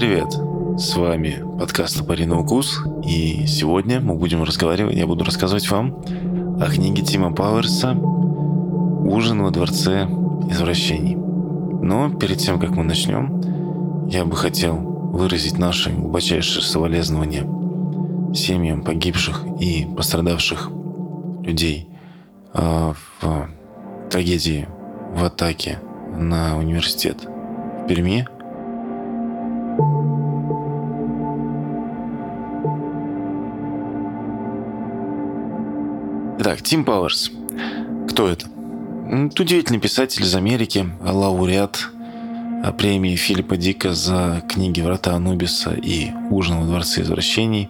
привет! С вами подкаст «Топориный укус», и сегодня мы будем разговаривать, я буду рассказывать вам о книге Тима Пауэрса «Ужин во дворце извращений». Но перед тем, как мы начнем, я бы хотел выразить наше глубочайшее соболезнование семьям погибших и пострадавших людей а, в трагедии в атаке на университет в Перми – Итак, Тим Пауэрс. Кто это? Удивительный писатель из Америки, лауреат а, премии Филиппа Дика за книги «Врата Анубиса» и «Ужин во дворце извращений»,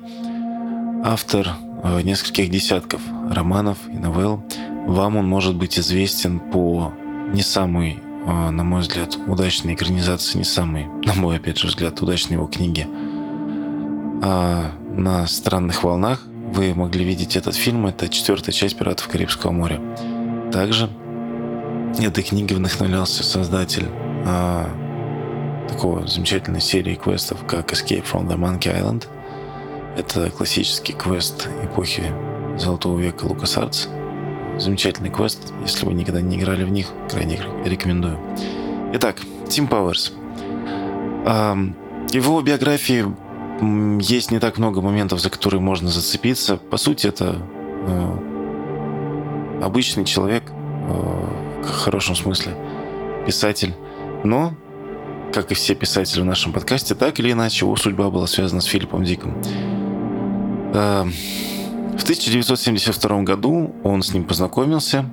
автор а, нескольких десятков романов и новелл. Вам он может быть известен по не самой, а, на мой взгляд, удачной экранизации, не самой, на мой, опять же, взгляд, удачной его книги а на странных волнах вы могли видеть этот фильм. Это четвертая часть «Пиратов Карибского моря». Также этой книги вдохновлялся создатель а, такого замечательной серии квестов, как Escape from the Monkey Island. Это классический квест эпохи Золотого века LucasArts. Замечательный квест. Если вы никогда не играли в них, крайне рекомендую. Итак, Тим Пауэрс. Его биографии есть не так много моментов, за которые можно зацепиться. По сути, это э, обычный человек, э, в хорошем смысле, писатель. Но, как и все писатели в нашем подкасте, так или иначе, его судьба была связана с Филиппом Диком. Э, в 1972 году он с ним познакомился.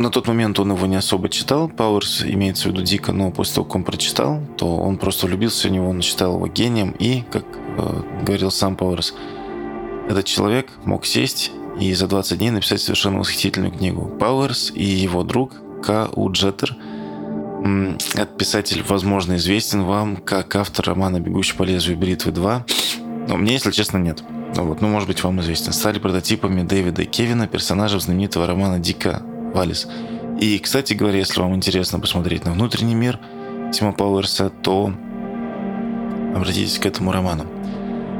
На тот момент он его не особо читал. Пауэрс имеется в виду Дика, но после того, как он прочитал, то он просто влюбился в него, он считал его гением. И, как э, говорил сам Пауэрс, этот человек мог сесть и за 20 дней написать совершенно восхитительную книгу. Пауэрс и его друг К. У. Джеттер этот писатель, возможно, известен вам как автор романа «Бегущий по лезвию бритвы 2», но мне, если честно, нет. Вот, ну, может быть, вам известен. Стали прототипами Дэвида и Кевина, персонажей знаменитого романа Дика Валис. И, кстати говоря, если вам интересно посмотреть на внутренний мир Тима Пауэрса, то обратитесь к этому роману.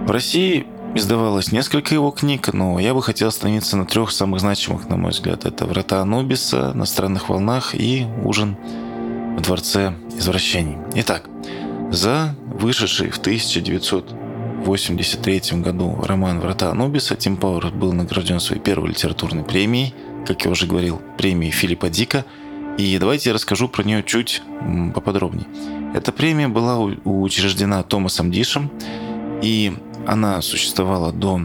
В России издавалось несколько его книг, но я бы хотел остановиться на трех самых значимых, на мой взгляд. Это «Врата Анубиса», «На странных волнах» и «Ужин в дворце извращений». Итак, за вышедший в 1983 году роман «Врата Анубиса» Тим Пауэр был награжден своей первой литературной премией – как я уже говорил, премии Филиппа Дика. И давайте я расскажу про нее чуть поподробнее. Эта премия была учреждена Томасом Дишем, и она существовала до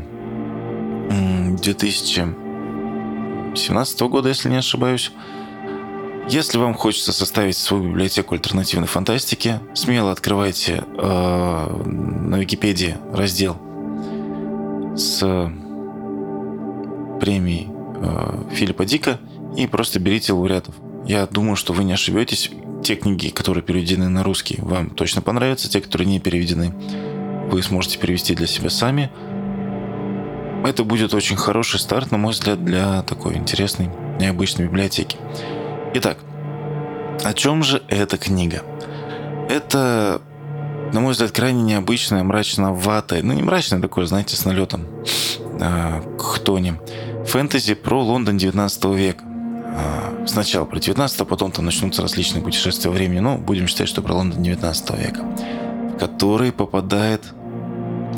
2017 года, если не ошибаюсь. Если вам хочется составить свою библиотеку альтернативной фантастики, смело открывайте э, на Википедии раздел с премией Филиппа Дика и просто берите лауреатов. Я думаю, что вы не ошибетесь. Те книги, которые переведены на русский, вам точно понравятся. Те, которые не переведены, вы сможете перевести для себя сами. Это будет очень хороший старт, на мой взгляд, для такой интересной, необычной библиотеки. Итак, о чем же эта книга? Это, на мой взгляд, крайне необычная, мрачноватая, ну не мрачная такое, знаете, с налетом э, к тоне фэнтези про Лондон 19 века. А, сначала про 19, а потом там начнутся различные путешествия во времени, но будем считать, что про Лондон 19 века, в который попадает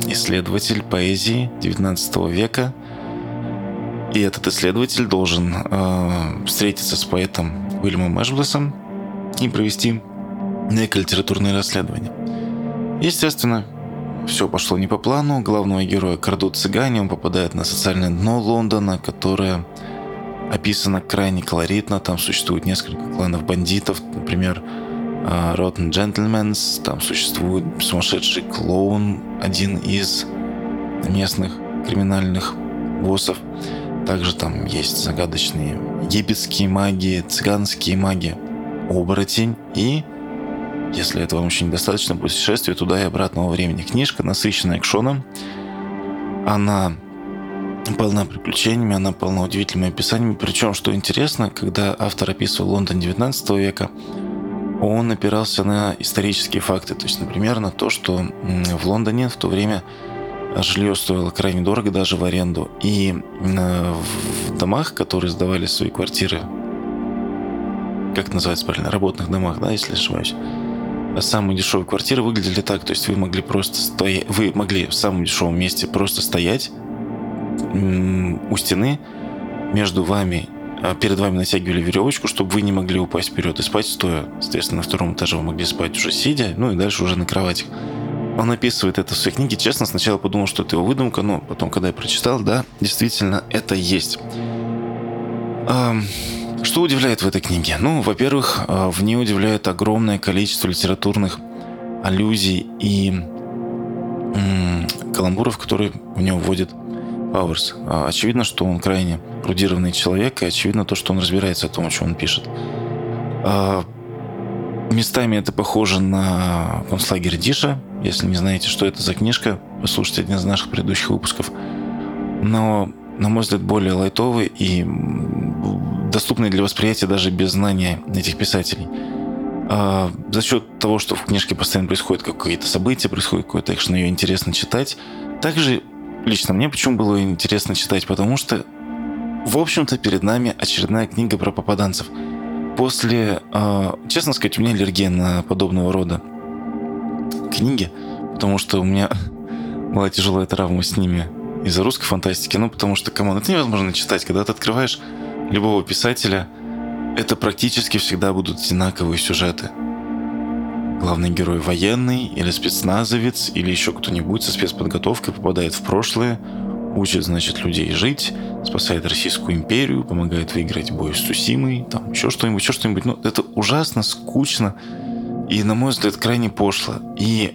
исследователь поэзии 19 века. И этот исследователь должен э, встретиться с поэтом Уильямом Эшблессом и провести некое литературное расследование. Естественно, все пошло не по плану. Главного героя крадут цыгане, он попадает на социальное дно Лондона, которое описано крайне колоритно. Там существует несколько кланов бандитов, например, а, Rotten Gentlemen, там существует сумасшедший клоун, один из местных криминальных боссов. Также там есть загадочные египетские маги, цыганские маги, оборотень и если этого вам еще недостаточно, путешествие туда и обратно во времени. Книжка насыщенная экшоном. Она полна приключениями, она полна удивительными описаниями. Причем, что интересно, когда автор описывал Лондон 19 века, он опирался на исторические факты. То есть, например, на то, что в Лондоне в то время жилье стоило крайне дорого даже в аренду. И э, в домах, которые сдавали свои квартиры, как называется правильно, работных домах, да, если ошибаюсь, самые дешевые квартиры выглядели так, то есть вы могли просто стоять, вы могли в самом дешевом месте просто стоять у стены, между вами, а, перед вами натягивали веревочку, чтобы вы не могли упасть вперед и спать стоя. Соответственно, на втором этаже вы могли спать уже сидя, ну и дальше уже на кровати. Он описывает это в своей книге. Честно, сначала подумал, что это его выдумка, но потом, когда я прочитал, да, действительно, это есть. Что удивляет в этой книге? Ну, во-первых, а, в ней удивляет огромное количество литературных аллюзий и каламбуров, которые в него вводит Пауэрс. А, очевидно, что он крайне рудированный человек, и очевидно то, что он разбирается о том, о чем он пишет. А, местами это похоже на концлагерь Диша. Если не знаете, что это за книжка, послушайте один из наших предыдущих выпусков. Но, на мой взгляд, более лайтовый и доступный для восприятия даже без знания этих писателей. А, за счет того, что в книжке постоянно происходят какие-то события, происходит какой-то экшен, ее интересно читать. Также лично мне почему было интересно читать, потому что, в общем-то, перед нами очередная книга про попаданцев. После, э, честно сказать, у меня аллергия на подобного рода книги, потому что у меня была тяжелая травма с ними из-за русской фантастики, ну, потому что, come on, это невозможно читать, когда ты открываешь любого писателя, это практически всегда будут одинаковые сюжеты. Главный герой военный или спецназовец или еще кто-нибудь со спецподготовкой попадает в прошлое, учит, значит, людей жить, спасает Российскую империю, помогает выиграть бой с Сусимой, там еще что-нибудь, еще что-нибудь. Ну, это ужасно скучно и, на мой взгляд, крайне пошло. И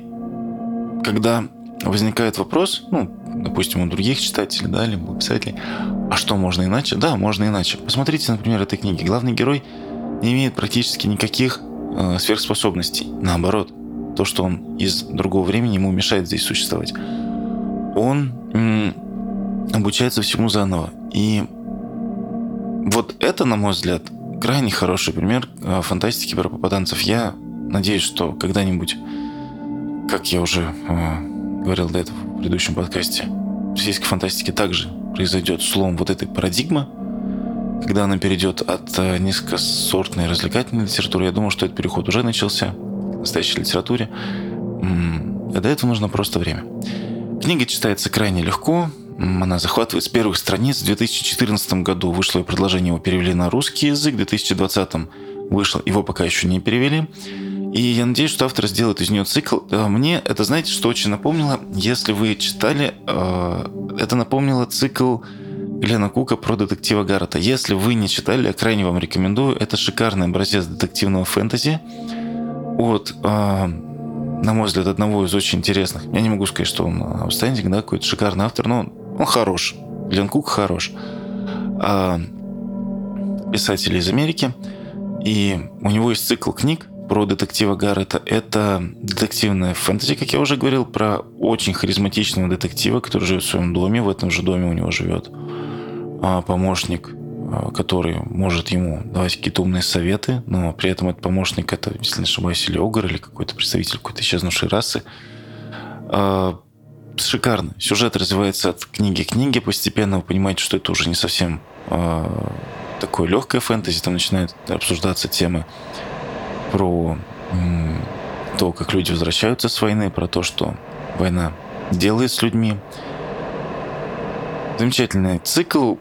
когда возникает вопрос, ну, допустим, у других читателей, да, либо писателей, а что, можно иначе? Да, можно иначе. Посмотрите, например, этой книги. Главный герой не имеет практически никаких э, сверхспособностей. Наоборот, то, что он из другого времени ему мешает здесь существовать. Он м, обучается всему заново. И вот это, на мой взгляд, крайне хороший пример э, фантастики про попаданцев. Я надеюсь, что когда-нибудь, как я уже э, говорил до этого в предыдущем подкасте, российской фантастике также произойдет слом вот этой парадигмы, когда она перейдет от э, низкосортной развлекательной литературы, я думаю, что этот переход уже начался в настоящей литературе. А до этого нужно просто время. Книга читается крайне легко, она захватывает с первых страниц. В 2014 году вышло и предложение его перевели на русский язык, в 2020 вышло, его пока еще не перевели. И я надеюсь, что автор сделает из нее цикл. Э, мне это, знаете, что очень напомнило? Если вы читали, э, это напомнило цикл Глена Кука про детектива Гаррета. Если вы не читали, я крайне вам рекомендую. Это шикарный образец детективного фэнтези от, э, на мой взгляд, одного из очень интересных. Я не могу сказать, что он аутстендинг, да, какой-то шикарный автор, но он хорош. Глен Кук хорош. А, писатель из Америки. И у него есть цикл книг про детектива Гаррета. Это детективная фэнтези, как я уже говорил, про очень харизматичного детектива, который живет в своем доме. В этом же доме у него живет а, помощник, а, который может ему давать какие-то умные советы, но при этом этот помощник это, если не ошибаюсь, или Огр, или какой-то представитель какой-то исчезнувшей расы. А, шикарно. Сюжет развивается от книги к книге постепенно. Вы понимаете, что это уже не совсем такое легкое фэнтези. Там начинают обсуждаться темы про то, как люди возвращаются с войны, про то, что война делает с людьми. Замечательный цикл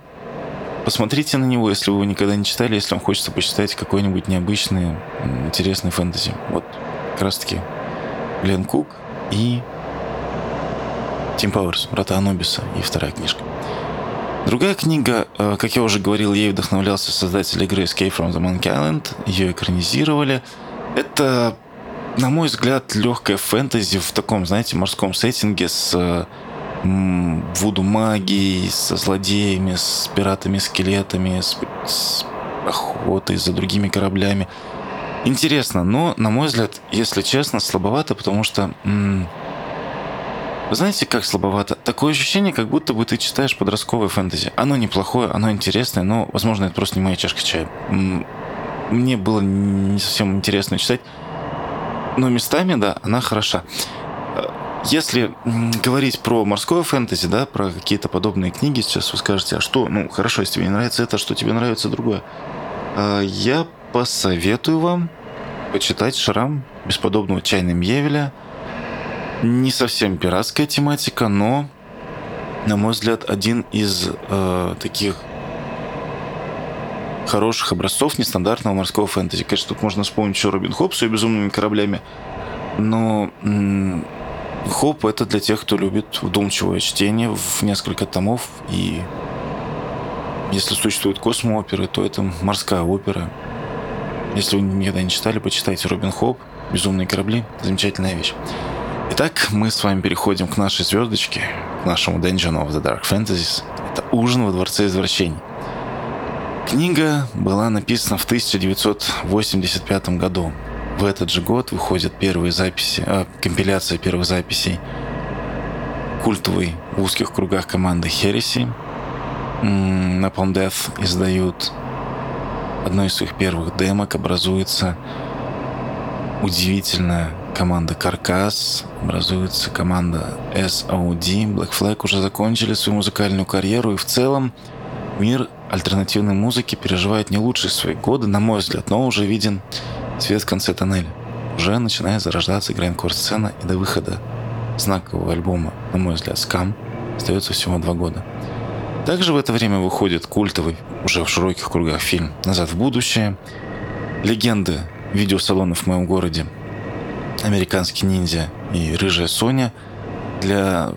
Посмотрите на него, если вы его никогда не читали, если вам хочется почитать какой-нибудь необычный, интересный фэнтези. Вот как раз таки Глен Кук и Тим Пауэрс, брата Анубиса и вторая книжка. Другая книга, как я уже говорил, ей вдохновлялся создатель игры Escape from the Monkey Island. Ее экранизировали. Это, на мой взгляд, легкая фэнтези в таком, знаете, морском сеттинге с вуду магией, со злодеями, с пиратами-скелетами, с, с охотой за другими кораблями. Интересно, но, на мой взгляд, если честно, слабовато, потому что... М- вы знаете, как слабовато? Такое ощущение, как будто бы ты читаешь подростковое фэнтези. Оно неплохое, оно интересное, но, возможно, это просто не моя чашка чая. Мне было не совсем интересно читать. Но местами, да, она хороша. Если говорить про морское фэнтези, да, про какие-то подобные книги, сейчас вы скажете, а что, ну, хорошо, если тебе не нравится это, что тебе нравится другое. А, я посоветую вам почитать «Шрам» бесподобного Чайна Мьевеля. Не совсем пиратская тематика, но, на мой взгляд, один из э, таких хороших образцов нестандартного морского фэнтези. Конечно, тут можно вспомнить еще Робин Хобб с ее безумными кораблями, но м- Хобб это для тех, кто любит вдумчивое чтение в несколько томов. И если существуют космооперы, то это морская опера. Если вы никогда не читали, почитайте Робин Хоп, «Безумные корабли». Замечательная вещь. Итак, мы с вами переходим к нашей звездочке, к нашему Dungeon of the Dark Fantasies. Это «Ужин во Дворце извращений». Книга была написана в 1985 году. В этот же год выходят первые записи, а, компиляция первых записей культовой в узких кругах команды Хереси. Napalm Death издают одно из своих первых демок, образуется удивительная команда Каркас, образуется команда SOD. Black Flag уже закончили свою музыкальную карьеру, и в целом мир альтернативной музыки переживает не лучшие свои годы, на мой взгляд, но уже виден свет в конце тоннеля. Уже начинает зарождаться грандкор-сцена, и до выхода знакового альбома, на мой взгляд, «Скам» остается всего два года. Также в это время выходит культовый, уже в широких кругах фильм «Назад в будущее», легенды видеосалонов в моем городе, «Американский ниндзя» и «Рыжая Соня». Для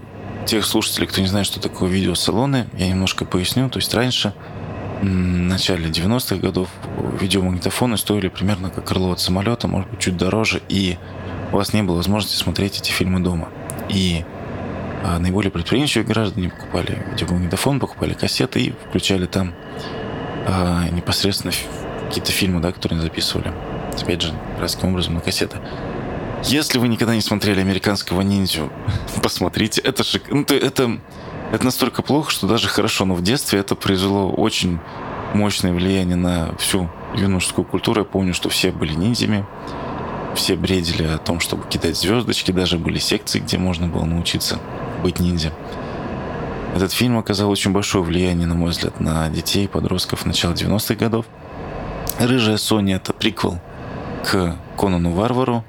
тех слушателей, кто не знает, что такое видеосалоны, я немножко поясню. То есть раньше, в начале 90-х годов, видеомагнитофоны стоили примерно как крыло от самолета, может быть, чуть дороже, и у вас не было возможности смотреть эти фильмы дома. И а, наиболее предприимчивые граждане покупали видеомагнитофон, покупали кассеты и включали там а, непосредственно какие-то фильмы, да, которые они записывали. Опять же, таким образом на кассеты. Если вы никогда не смотрели «Американского ниндзю», посмотрите. Это же... Ну, это, это настолько плохо, что даже хорошо. Но в детстве это произвело очень мощное влияние на всю юношескую культуру. Я помню, что все были ниндзями. Все бредили о том, чтобы кидать звездочки. Даже были секции, где можно было научиться быть ниндзя. Этот фильм оказал очень большое влияние, на мой взгляд, на детей и подростков начала 90-х годов. «Рыжая Соня» — это приквел к Конану Варвару,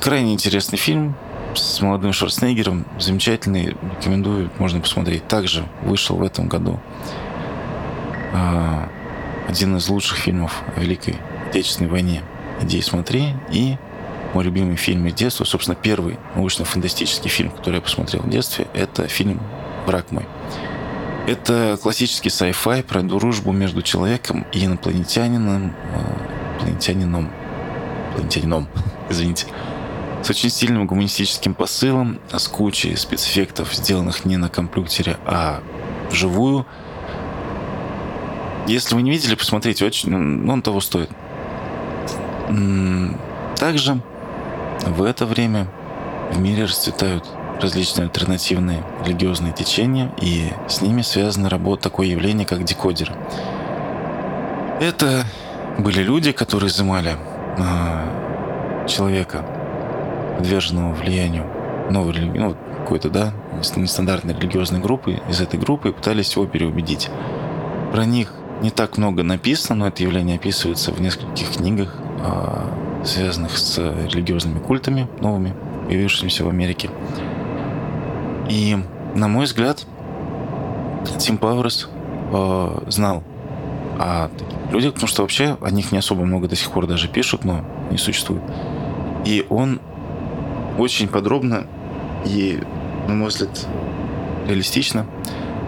Крайне интересный фильм с молодым Шварценеггером. Замечательный. Рекомендую. Можно посмотреть. Также вышел в этом году а, один из лучших фильмов о Великой Отечественной войне. Иди и смотри. И мой любимый фильм из детства, собственно, первый научно-фантастический фильм, который я посмотрел в детстве, это фильм «Враг мой». Это классический sci-fi про дружбу между человеком и инопланетянином, а, инопланетянином, инопланетянином, извините, с очень сильным гуманистическим посылом, с кучей спецэффектов, сделанных не на компьютере, а вживую. Если вы не видели, посмотрите, очень, ну, он того стоит. Также в это время в мире расцветают различные альтернативные религиозные течения, и с ними связана работа такое явление, как декодеры. Это были люди, которые изымали э, человека подверженного влиянию новой ну, какой-то, да, нестандартной религиозной группы, из этой группы пытались его переубедить. Про них не так много написано, но это явление описывается в нескольких книгах, а, связанных с религиозными культами новыми, появившимися в Америке. И, на мой взгляд, Тим Пауэрс э, знал о таких людях, потому что вообще о них не особо много до сих пор даже пишут, но не существует. И он очень подробно и, на мой взгляд, реалистично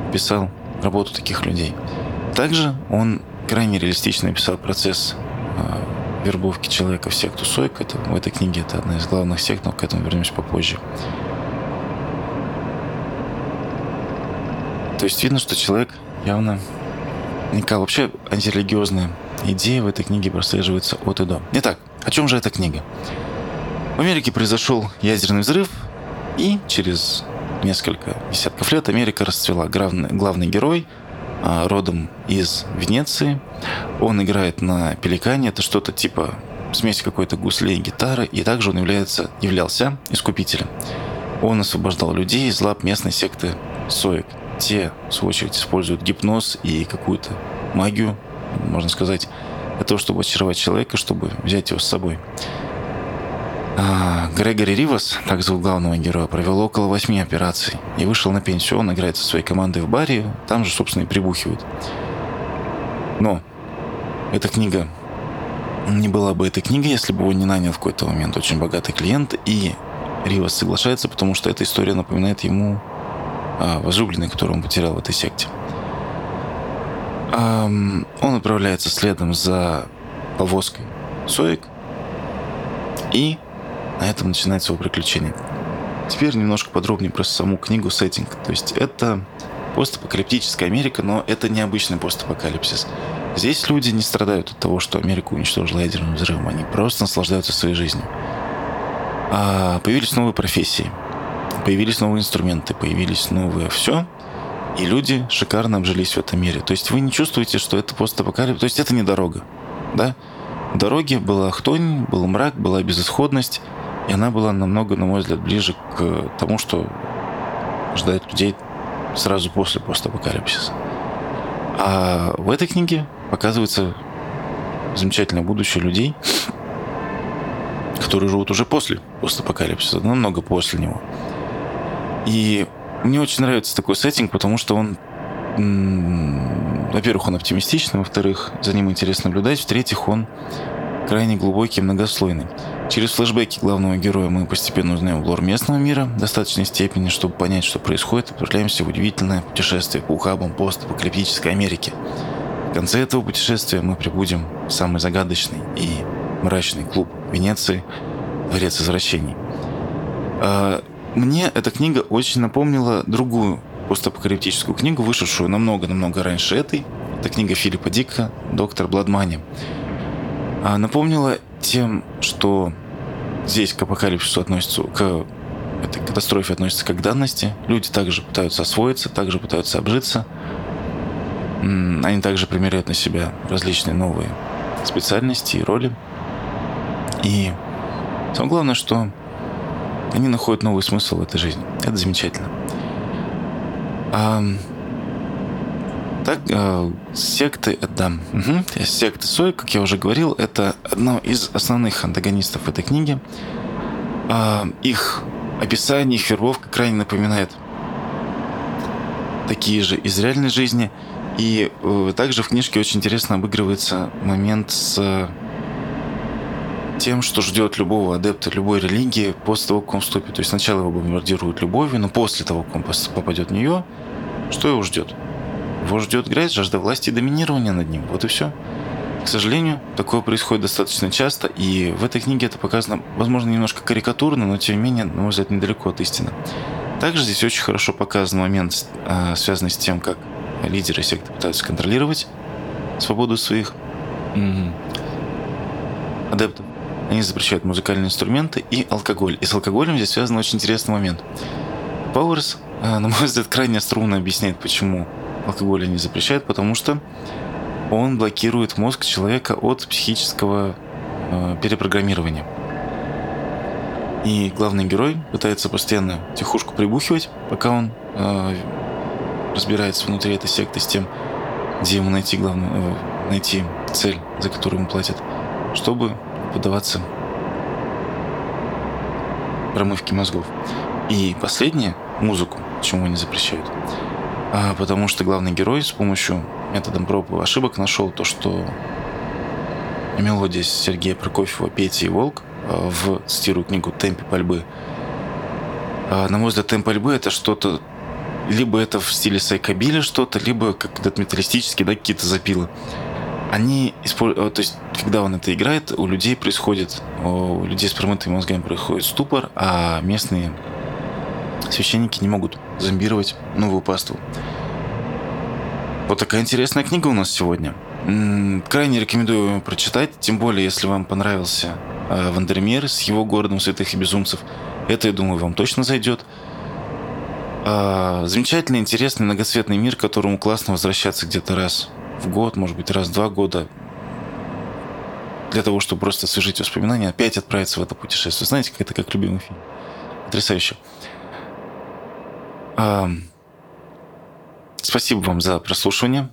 описал работу таких людей. Также он крайне реалистично описал процесс э, вербовки человека в секту Сойк. Это, в этой книге это одна из главных сект, но к этому вернемся попозже. То есть видно, что человек явно никак. Вообще антирелигиозные идеи в этой книге прослеживаются от и до. Итак, о чем же эта книга? В Америке произошел ядерный взрыв, и через несколько десятков лет Америка расцвела. Главный, главный герой а, родом из Венеции. Он играет на пеликане. Это что-то типа смесь какой-то гуслей и гитары. И также он является, являлся искупителем. Он освобождал людей из лап местной секты Соек. Те, в свою очередь, используют гипноз и какую-то магию, можно сказать, для того, чтобы очаровать человека, чтобы взять его с собой. А, Грегори Ривас, так зовут главного героя, провел около восьми операций и вышел на пенсию. Он играет со своей командой в баре, там же, собственно, и прибухивают. Но эта книга не была бы этой книгой, если бы его не нанял в какой-то момент очень богатый клиент, и Ривас соглашается, потому что эта история напоминает ему о возлюбленной, которую он потерял в этой секте. Он отправляется следом за повозкой Соек, и на этом начинается его приключение. Теперь немножко подробнее про саму книгу сеттинг. То есть это постапокалиптическая Америка, но это необычный постапокалипсис. Здесь люди не страдают от того, что Америку уничтожил ядерным взрывом. Они просто наслаждаются своей жизнью. А появились новые профессии, появились новые инструменты, появились новые все. И люди шикарно обжились в этом мире. То есть вы не чувствуете, что это постапокалипсис. То есть это не дорога. Да? В дороге была хтонь, был мрак, была безысходность. И она была намного, на мой взгляд, ближе к тому, что ждает людей сразу после постапокалипсиса. А в этой книге показывается замечательное будущее людей, которые живут уже после постапокалипсиса, намного после него. И мне очень нравится такой сеттинг, потому что он, во-первых, он оптимистичный, во-вторых, за ним интересно наблюдать, в-третьих, он крайне глубокий многослойный. Через флешбеки главного героя мы постепенно узнаем лор местного мира в достаточной степени, чтобы понять, что происходит, отправляемся в удивительное путешествие по ухабам постапокалиптической Америки. В конце этого путешествия мы прибудем в самый загадочный и мрачный клуб Венеции «Дворец извращений». А, мне эта книга очень напомнила другую постапокалиптическую книгу, вышедшую намного-намного раньше этой. Это книга Филиппа Дика «Доктор Бладмани». А напомнила тем, что здесь к апокалипсису относится, к этой катастрофе относится как к данности. Люди также пытаются освоиться, также пытаются обжиться. Они также примеряют на себя различные новые специальности и роли. И самое главное, что они находят новый смысл в этой жизни. Это замечательно. А, так, э, секты, да, угу. секты Сой, как я уже говорил, это одно из основных антагонистов этой книги. Э, их описание, их вербовка крайне напоминает такие же из реальной жизни. И э, также в книжке очень интересно обыгрывается момент с тем, что ждет любого адепта любой религии после того, как он вступит. То есть сначала его бомбардируют любовью, но после того, как он попадет в нее, что его ждет? Его ждет грязь, жажда власти и доминирования над ним. Вот и все. К сожалению, такое происходит достаточно часто, и в этой книге это показано, возможно, немножко карикатурно, но тем не менее, на мой взгляд, недалеко от истины. Также здесь очень хорошо показан момент, а, связанный с тем, как лидеры секты пытаются контролировать свободу своих адептов. Они запрещают музыкальные инструменты и алкоголь. И с алкоголем здесь связан очень интересный момент. Пауэрс, а, на мой взгляд, крайне струнно объясняет, почему алкоголя не запрещают, потому что он блокирует мозг человека от психического э, перепрограммирования. И главный герой пытается постоянно тихушку прибухивать, пока он э, разбирается внутри этой секты с тем, где ему найти главную, э, найти цель, за которую ему платят, чтобы поддаваться промывке мозгов. И последнее, музыку, чему не запрещают. А, потому что главный герой с помощью методом проб и ошибок нашел то, что мелодия Сергея Прокофьева «Петя и волк» а, в, цитирую книгу «Темпе пальбы». А, на мой взгляд, темп пальбы — это что-то либо это в стиле сайкобили что-то, либо как этот металлистический, да, какие-то запилы. Они используют, то есть, когда он это играет, у людей происходит, у людей с промытыми мозгами происходит ступор, а местные священники не могут зомбировать новую паству. Вот такая интересная книга у нас сегодня. Крайне рекомендую прочитать, тем более, если вам понравился э, Вандермир с его городом святых и безумцев. Это, я думаю, вам точно зайдет. А, замечательный, интересный, многоцветный мир, к которому классно возвращаться где-то раз в год, может быть, раз в два года, для того, чтобы просто освежить воспоминания, опять отправиться в это путешествие. Знаете, как это как любимый фильм. Потрясающе. Спасибо вам за прослушивание.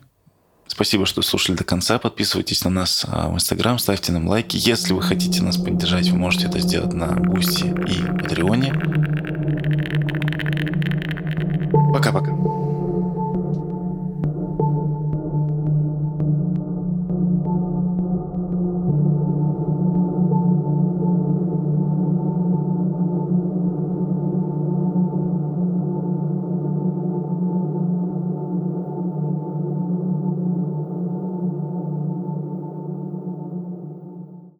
Спасибо, что слушали до конца. Подписывайтесь на нас а, в Инстаграм, ставьте нам лайки. Если вы хотите нас поддержать, вы можете это сделать на Бусти и Патреоне.